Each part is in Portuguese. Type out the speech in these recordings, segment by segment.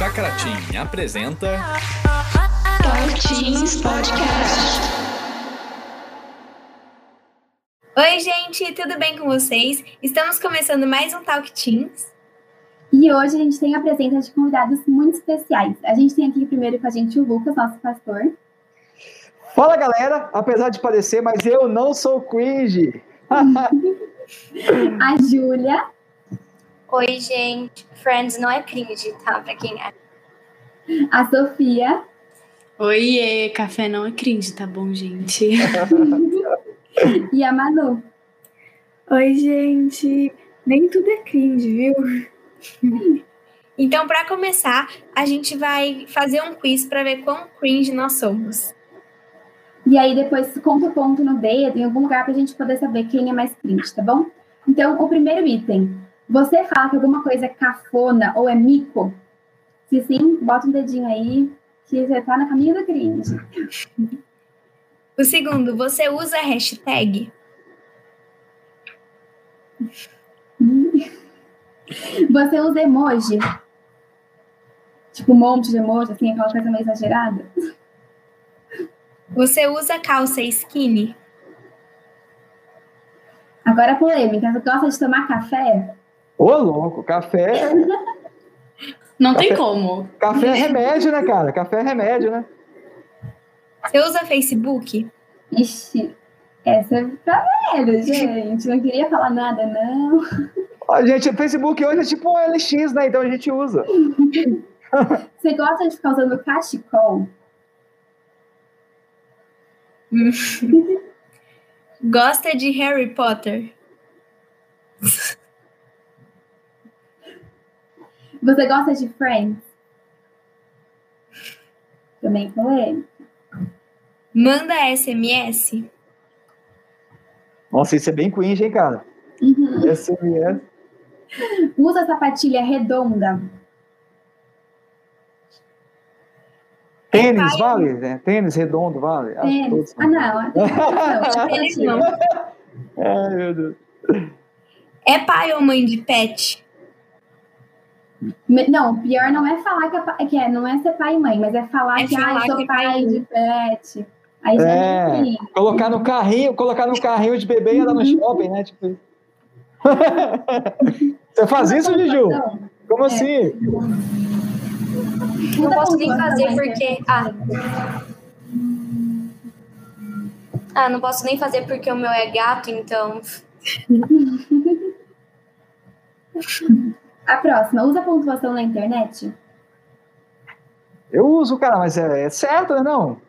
Chacratim apresenta Talk Podcast. Oi, gente, tudo bem com vocês? Estamos começando mais um Talk Teens. E hoje a gente tem a presença de convidados muito especiais. A gente tem aqui primeiro com a gente o Lucas, nosso pastor. Fala galera, apesar de parecer, mas eu não sou cringe. a Júlia. Oi, gente. Friends não é cringe, tá? Pra quem é. A Sofia. Oiê, café não é cringe, tá bom, gente? e a Manu. Oi, gente. Nem tudo é cringe, viu? Então, para começar, a gente vai fazer um quiz para ver quão cringe nós somos. E aí depois conta o ponto no dedo, em algum lugar, pra gente poder saber quem é mais cringe, tá bom? Então, o primeiro item. Você fala que alguma coisa é cafona ou é mico? Se sim, bota um dedinho aí, que você tá na caminho do cringe. O segundo, você usa a hashtag? Você usa emoji? Tipo um monte de emoji, assim, aquela coisa meio exagerada? Você usa calça skinny? Agora polêmica. Você gosta de tomar café? Ô, louco, café. Não café... tem como. Café é remédio, né, cara? Café é remédio, né? Você usa Facebook? Ixi, essa é pra velho, gente. Não queria falar nada, não. Ó, gente, o Facebook hoje é tipo um LX, né? Então a gente usa. Você gosta de ficar usando cachecol? Gosta de Harry Potter? Você gosta de Friends? Também polêmico. Manda SMS? Nossa, isso é bem cringe, hein, cara? Uhum. SMS. Usa sapatilha redonda? Tênis, vale? Né? Tênis redondo, vale? Tênis. Ah, não. Tênis não. Ai, meu Deus. É pai ou mãe de pet? Não, pior não é falar que é, que é não é ser pai e mãe, mas é falar É que falar ah, eu sou que é pai pai. de pet. Aí já É, é ruim. colocar no carrinho, colocar no carrinho de bebê e andar no shopping, né? Tipo... Você faz isso, Juju? Como assim? Não posso nem fazer porque. Ah. Ah, não posso nem fazer porque o meu é gato, então. A próxima, usa pontuação na internet? Eu uso, cara, mas é, é certo, né? Não?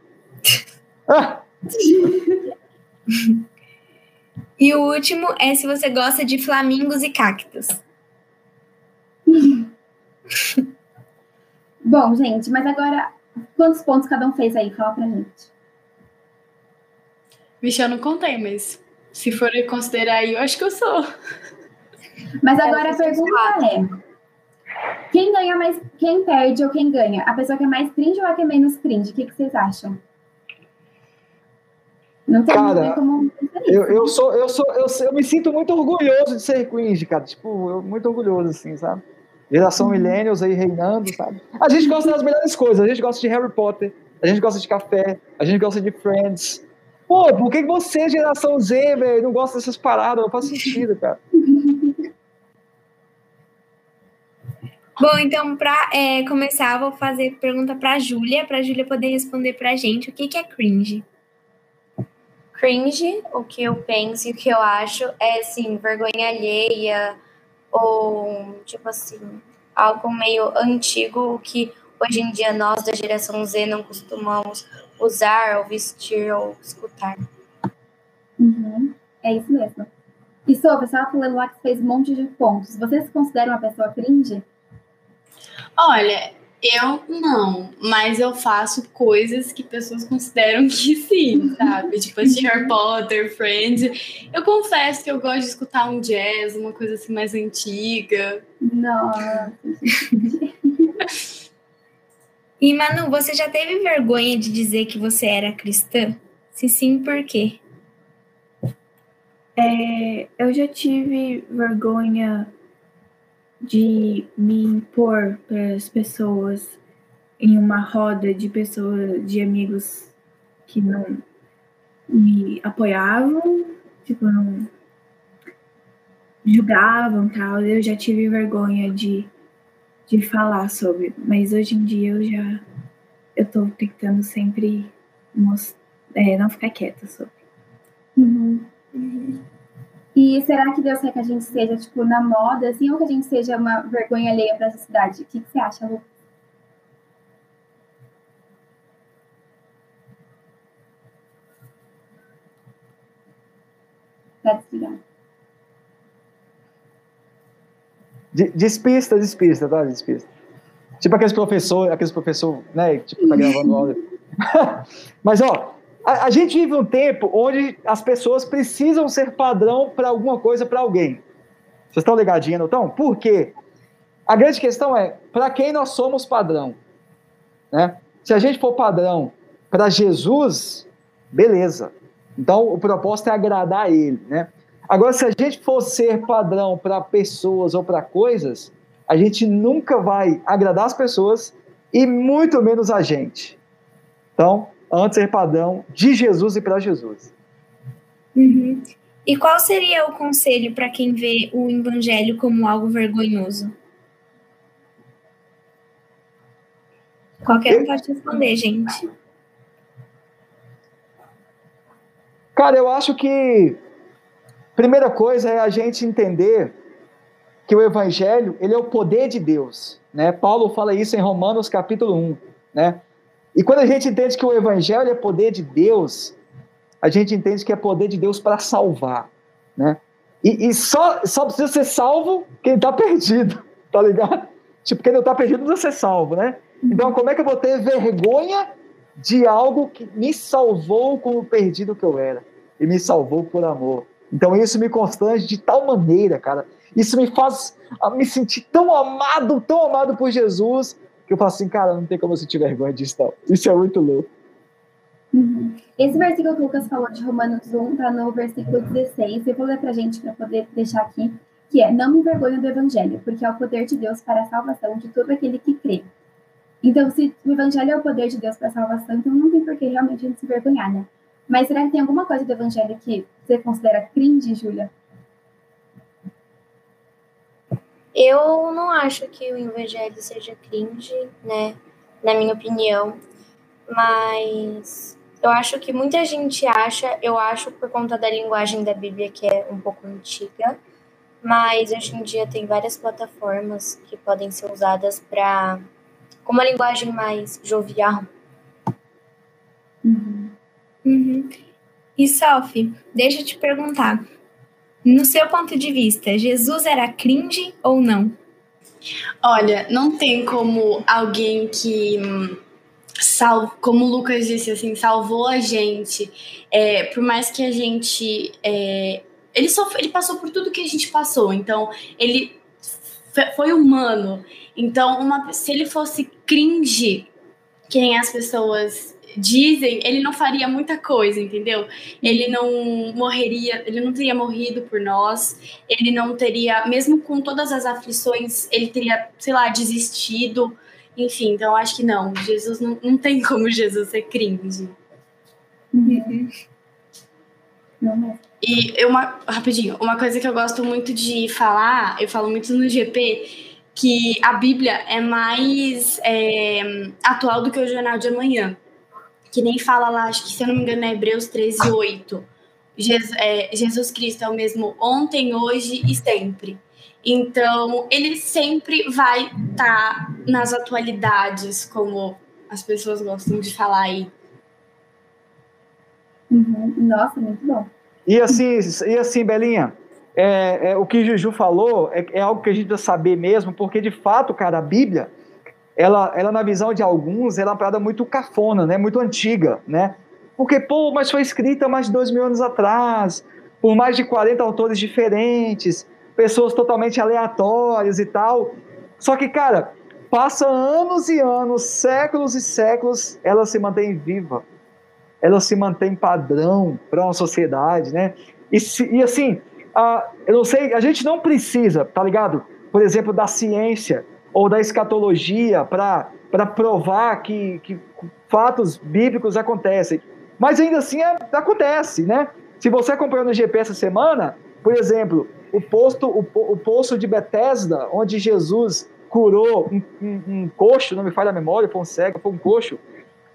Ah, E o último é se você gosta de flamingos e cactos. Bom, gente, mas agora, quantos pontos cada um fez aí? Fala pra gente. Vixe, eu não contei, mas se for considerar aí, eu acho que eu sou. Mas agora a pergunta é: quem ganha mais, quem perde ou quem ganha? A pessoa que é mais cringe ou a que é menos cringe? O que, que vocês acham? Não tem Cara, como eu, eu, sou, eu, sou, eu, eu me sinto muito orgulhoso de ser cringe, cara. Tipo, eu, muito orgulhoso, assim, sabe? Geração millennials aí reinando, sabe? A gente gosta das melhores coisas. A gente gosta de Harry Potter, a gente gosta de café, a gente gosta de Friends. Pô, por que que você, geração Z, velho, não gosta dessas paradas? Não faz sentido, cara. Bom, então, para começar, eu vou fazer pergunta para a Júlia, para a Júlia poder responder para a gente o que, que é cringe. Cringe, o que eu penso e o que eu acho é, assim, vergonha alheia ou, tipo assim, algo meio antigo que hoje em dia nós da geração Z não costumamos usar ou vestir ou escutar. Uhum, É isso mesmo. E Sô, você estava falando lá que fez um monte de pontos. Você se considera uma pessoa cringe? Olha, eu não, mas eu faço coisas que pessoas consideram que sim, sabe? Tipo assim, Harry Potter, Friends. Eu confesso que eu gosto de escutar um jazz, uma coisa assim mais antiga. Nossa. E Manu, você já teve vergonha de dizer que você era cristã? Se sim, por quê? É, eu já tive vergonha de me impor para as pessoas em uma roda de pessoas, de amigos que não me apoiavam, tipo, não julgavam tal. Eu já tive vergonha de, de falar sobre, mas hoje em dia eu já eu tô tentando sempre é, não ficar quieta sobre. Uhum. E será que Deus quer que a gente seja, tipo, na moda, assim, ou que a gente seja uma vergonha alheia para a sociedade? O que, que você acha, Lu? Tá desligado. Despista, despista, tá? Despista. Tipo aqueles professores, aqueles professor, né? Tipo, tá gravando aula. Mas, ó, a, a gente vive um tempo onde as pessoas precisam ser padrão para alguma coisa, para alguém. Vocês estão ligadinhos, não estão? Por quê? A grande questão é, para quem nós somos padrão? Né? Se a gente for padrão para Jesus, beleza. Então, o propósito é agradar a ele, né? Agora, se a gente for ser padrão para pessoas ou para coisas, a gente nunca vai agradar as pessoas e muito menos a gente. Então, antes ser padrão de Jesus e para Jesus. Uhum. E qual seria o conselho para quem vê o evangelho como algo vergonhoso? Qualquer um pode responder, gente. Cara, eu acho que primeira coisa é a gente entender que o evangelho, ele é o poder de Deus, né? Paulo fala isso em Romanos capítulo 1, né? E quando a gente entende que o evangelho é poder de Deus, a gente entende que é poder de Deus para salvar, né? E, e só, só precisa ser salvo quem está perdido, tá ligado? Tipo, quem não está perdido não precisa ser salvo, né? Então, como é que eu vou ter vergonha de algo que me salvou como perdido que eu era? E me salvou por amor. Então, isso me constrange de tal maneira, cara. Isso me faz me sentir tão amado, tão amado por Jesus, que eu falo assim, cara, não tem como eu sentir vergonha disso, não. Isso é muito louco. Uhum. Esse versículo que o Lucas falou de Romanos 1 está no versículo 16. Eu vou ler para gente para poder deixar aqui, que é: Não me envergonho do evangelho, porque é o poder de Deus para a salvação de todo aquele que crê. Então, se o evangelho é o poder de Deus para a salvação, então não tem por que realmente a gente se envergonhar, né? Mas será que tem alguma coisa do evangelho que você considera cringe, Júlia? Eu não acho que o evangelho seja cringe, né? Na minha opinião. Mas eu acho que muita gente acha, eu acho por conta da linguagem da Bíblia que é um pouco antiga, mas hoje em dia tem várias plataformas que podem ser usadas para com uma linguagem mais jovial. Uhum. E Sophie, deixa eu te perguntar. No seu ponto de vista, Jesus era cringe ou não? Olha, não tem como alguém que hum, sal, como o Lucas disse assim, salvou a gente. É, por mais que a gente é, ele só ele passou por tudo que a gente passou, então ele foi humano. Então, uma, se ele fosse cringe, quem as pessoas dizem, ele não faria muita coisa, entendeu? Ele não morreria, ele não teria morrido por nós, ele não teria, mesmo com todas as aflições, ele teria, sei lá, desistido. Enfim, então acho que não. Jesus não, não tem como Jesus ser cringe. Mesmo. E uma, rapidinho, uma coisa que eu gosto muito de falar, eu falo muito no GP, que a Bíblia é mais é, atual do que o Jornal de Amanhã. Que nem fala lá, acho que se eu não me engano é Hebreus 13, 8. Jesus, é, Jesus Cristo é o mesmo ontem, hoje e sempre. Então, ele sempre vai estar nas atualidades, como as pessoas gostam de falar aí. Uhum. Nossa, muito bom. E assim, e assim Belinha, é, é, o que Juju falou é, é algo que a gente precisa saber mesmo, porque de fato, cara, a Bíblia, ela, ela na visão de alguns, ela é uma parada muito cafona, né? Muito antiga, né? Porque, pô, mas foi escrita mais de dois mil anos atrás, por mais de 40 autores diferentes, pessoas totalmente aleatórias e tal. Só que, cara, passa anos e anos, séculos e séculos, ela se mantém viva. Ela se mantém padrão para uma sociedade, né? E, e assim, a, eu não sei, a gente não precisa, tá ligado? por exemplo, da ciência ou da escatologia para provar que, que fatos bíblicos acontecem. Mas ainda assim é, acontece, né? Se você acompanhou no GP essa semana, por exemplo, o posto, o, o poço de Betesda, onde Jesus curou um, um, um, coxo, não me falha a memória, foi um cego, foi um coxo,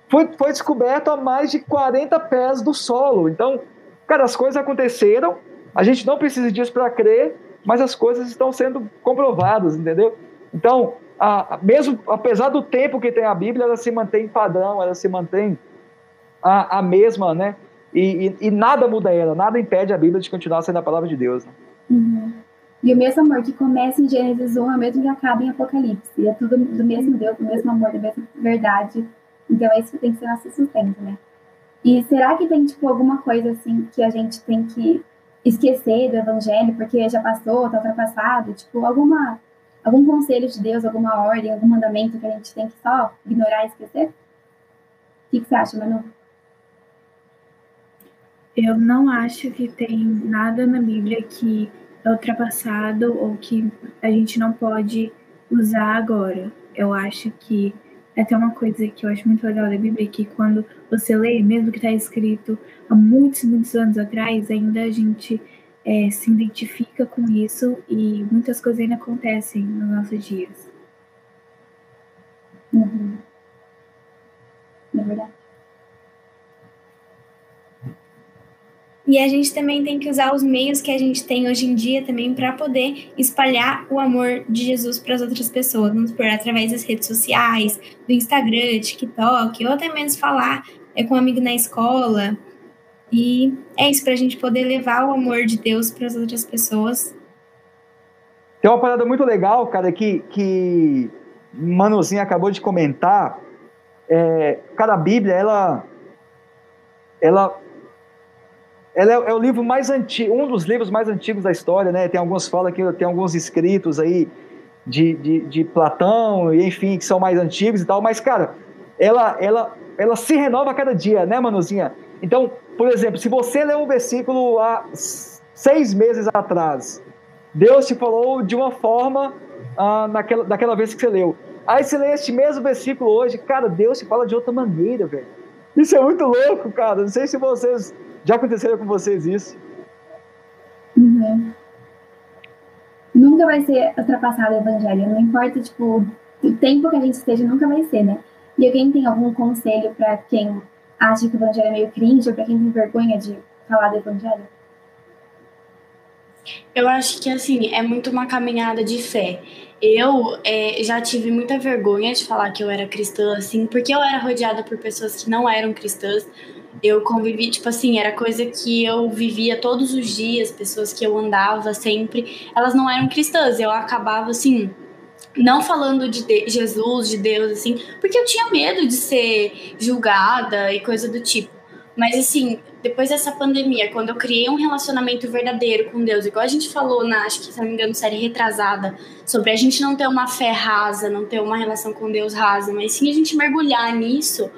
foi, foi descoberto a mais de 40 pés do solo. Então, cara, as coisas aconteceram, a gente não precisa disso para crer, mas as coisas estão sendo comprovadas, entendeu? Então, a, mesmo apesar do tempo que tem a Bíblia, ela se mantém padrão, ela se mantém a, a mesma, né? E, e, e, nada muda ela, nada impede a Bíblia de continuar sendo a palavra de Deus. Né? Uhum. E o mesmo amor que começa em Gênesis 1 é o mesmo que acaba em Apocalipse. E é tudo do mesmo Deus, do mesmo amor, da mesma verdade. Então, esse tem que ser nosso sustento, né? E será que tem, tipo, alguma coisa, assim, que a gente tem que esquecer do evangelho porque já passou, está ultrapassado? Tipo, alguma, algum conselho de Deus, alguma ordem, algum mandamento que a gente tem que só ignorar e esquecer? O que, que você acha, Manu? Eu não acho que tem nada na Bíblia que é ultrapassado ou que a gente não pode usar agora. Eu acho que é até uma coisa que eu acho muito legal da Bíblia é que quando você lê, mesmo que está escrito há muitos, muitos anos atrás, ainda a gente é, se identifica com isso e muitas coisas ainda acontecem nos nossos dias. Uhum. É verdade. E a gente também tem que usar os meios que a gente tem hoje em dia também para poder espalhar o amor de Jesus para as outras pessoas. Vamos por através das redes sociais, do Instagram, TikTok, ou até mesmo falar é, com um amigo na escola. E é isso, para a gente poder levar o amor de Deus para as outras pessoas. Tem uma parada muito legal, cara, que, que Manuzinho acabou de comentar. É, cara, a Bíblia, ela, ela ela é, é, o livro mais antigo, um dos livros mais antigos da história, né? Tem alguns fala que tem alguns escritos aí de, de, de Platão e enfim que são mais antigos e tal, mas cara, ela ela ela se renova a cada dia, né, Manuzinha? Então, por exemplo, se você leu um versículo há seis meses atrás, Deus te falou de uma forma ah, naquela, daquela vez que você leu. Aí você lê este mesmo versículo hoje, cara, Deus te fala de outra maneira, velho. Isso é muito louco, cara. Não sei se vocês já aconteceu com vocês isso? Uhum. Nunca vai ser ultrapassado o evangelho, não importa, tipo, o tempo que a gente esteja, nunca vai ser, né? E alguém tem algum conselho para quem acha que o evangelho é meio cringe, ou para quem tem vergonha de falar do evangelho? Eu acho que, assim, é muito uma caminhada de fé. Eu é, já tive muita vergonha de falar que eu era cristã, assim, porque eu era rodeada por pessoas que não eram cristãs, eu convivi, tipo assim, era coisa que eu vivia todos os dias, pessoas que eu andava sempre, elas não eram cristãs. Eu acabava, assim, não falando de, de Jesus, de Deus, assim, porque eu tinha medo de ser julgada e coisa do tipo. Mas, assim, depois dessa pandemia, quando eu criei um relacionamento verdadeiro com Deus, igual a gente falou na, acho que, se não me engano, série retrasada, sobre a gente não ter uma fé rasa, não ter uma relação com Deus rasa, mas sim a gente mergulhar nisso,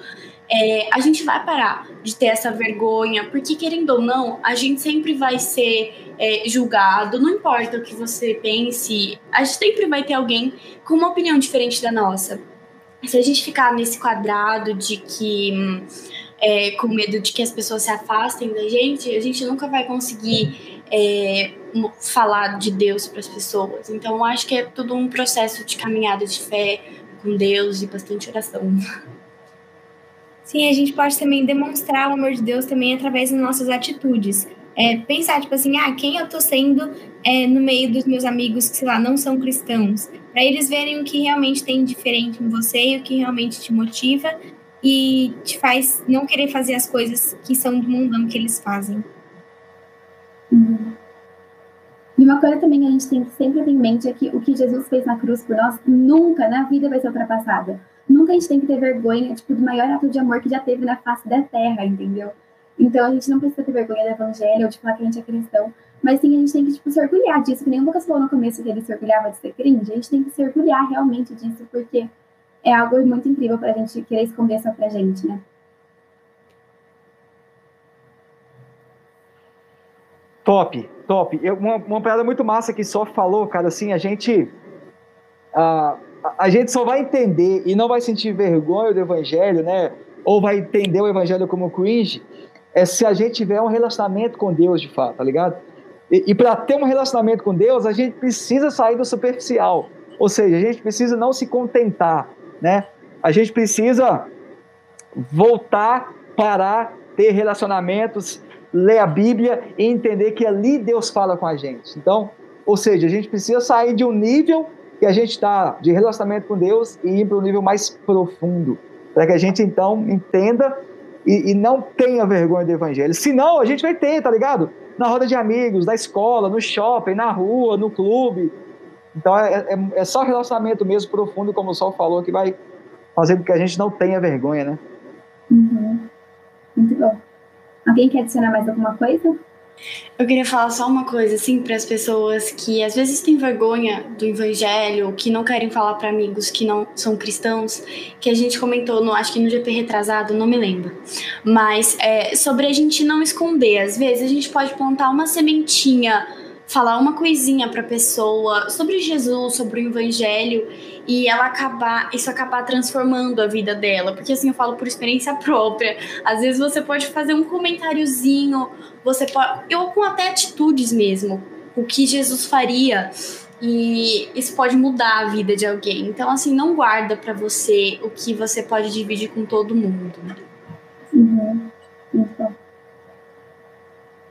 é, a gente vai parar de ter essa vergonha, porque querendo ou não, a gente sempre vai ser é, julgado, não importa o que você pense, a gente sempre vai ter alguém com uma opinião diferente da nossa. Se a gente ficar nesse quadrado de que. É, com medo de que as pessoas se afastem da gente, a gente nunca vai conseguir é, falar de Deus para as pessoas. Então, acho que é tudo um processo de caminhada de fé com Deus e bastante oração. Sim, a gente pode também demonstrar o amor de Deus também através das nossas atitudes. É, pensar, tipo assim, ah, quem eu tô sendo é, no meio dos meus amigos que, sei lá, não são cristãos. Para eles verem o que realmente tem diferente em você e o que realmente te motiva e te faz não querer fazer as coisas que são do mundão que eles fazem. Uhum. E uma coisa também que a gente tem que sempre ter em mente é que o que Jesus fez na cruz por nós nunca na vida vai ser ultrapassado nunca a gente tem que ter vergonha, tipo, do maior ato de amor que já teve na face da terra, entendeu? Então a gente não precisa ter vergonha do evangelho ou de falar que a gente é cristão, mas sim a gente tem que, tipo, se orgulhar disso, que nem o Lucas falou no começo que ele se orgulhava de ser cringe, a gente tem que se orgulhar realmente disso, porque é algo muito incrível pra gente querer esconder só pra gente, né? Top, top. Eu, uma, uma parada muito massa que só falou, cara, assim, a gente a, a gente só vai entender e não vai sentir vergonha do evangelho, né? Ou vai entender o evangelho como cringe, é se a gente tiver um relacionamento com Deus de fato, tá ligado? E, e para ter um relacionamento com Deus, a gente precisa sair do superficial. Ou seja, a gente precisa não se contentar, né? A gente precisa voltar, parar, ter relacionamentos, ler a Bíblia e entender que ali Deus fala com a gente. Então, ou seja, a gente precisa sair de um nível que a gente está de relacionamento com Deus e ir para um nível mais profundo, para que a gente então entenda e, e, não tenha vergonha do Evangelho. Senão, a gente vai ter, tá ligado? Na roda de amigos, na escola, no shopping, na rua, no clube. Então, é, é, é só relacionamento mesmo profundo, como o Sol falou, que vai fazer com que a gente não tenha vergonha, né? Uhum. Muito bom. Alguém quer adicionar mais alguma coisa? Eu queria falar só uma coisa, assim, para as pessoas que às vezes têm vergonha do evangelho, que não querem falar para amigos que não são cristãos, que a gente comentou, no, acho que no GP retrasado, não me lembro. Mas é, sobre a gente não esconder. Às vezes a gente pode plantar uma sementinha, falar uma coisinha para pessoa sobre Jesus, sobre o evangelho, e ela acabar, isso acabar transformando a vida dela, porque assim eu falo por experiência própria. Às vezes você pode fazer um comentáriozinho, você pode, ou com até atitudes mesmo, o que Jesus faria e isso pode mudar a vida de alguém. Então assim, não guarda para você o que você pode dividir com todo mundo. Uhum. Muito bom.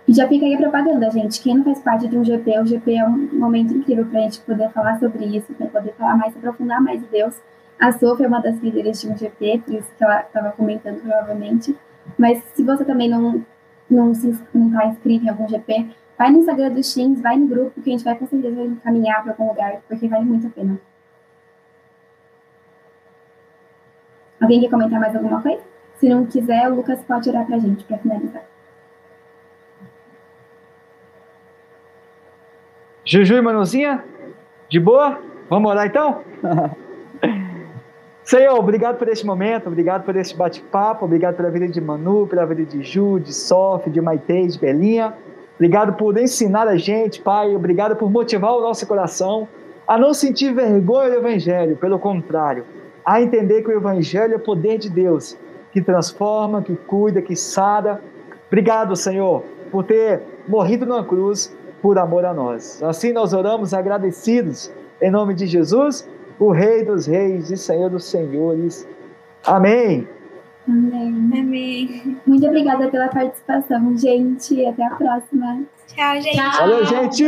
E já fica aí a propaganda, gente. Quem não faz parte de um GP, o GP é um momento incrível para a gente poder falar sobre isso, para poder falar mais, aprofundar mais de Deus. A Sofia é uma das líderes de um GP, por isso que ela estava comentando provavelmente. Mas se você também não não está inscrito em algum GP, vai no Instagram do Teams, vai no grupo, que a gente vai com certeza encaminhar para algum lugar, porque vale muito a pena. Alguém quer comentar mais alguma coisa? Se não quiser, o Lucas pode orar para a gente, para finalizar. Juju e Manuzinha? De boa? Vamos orar então? Senhor, obrigado por esse momento, obrigado por esse bate-papo, obrigado pela vida de Manu, pela vida de Ju, de Sof, de Maite, de Belinha. Obrigado por ensinar a gente, Pai, obrigado por motivar o nosso coração a não sentir vergonha do Evangelho, pelo contrário, a entender que o Evangelho é o poder de Deus, que transforma, que cuida, que sara. Obrigado, Senhor, por ter morrido na cruz por amor a nós. Assim nós oramos agradecidos em nome de Jesus, o Rei dos Reis e Senhor dos Senhores. Amém. Amém. Amém. Muito obrigada pela participação, gente. Até a próxima. Tchau, gente. Valeu, gente!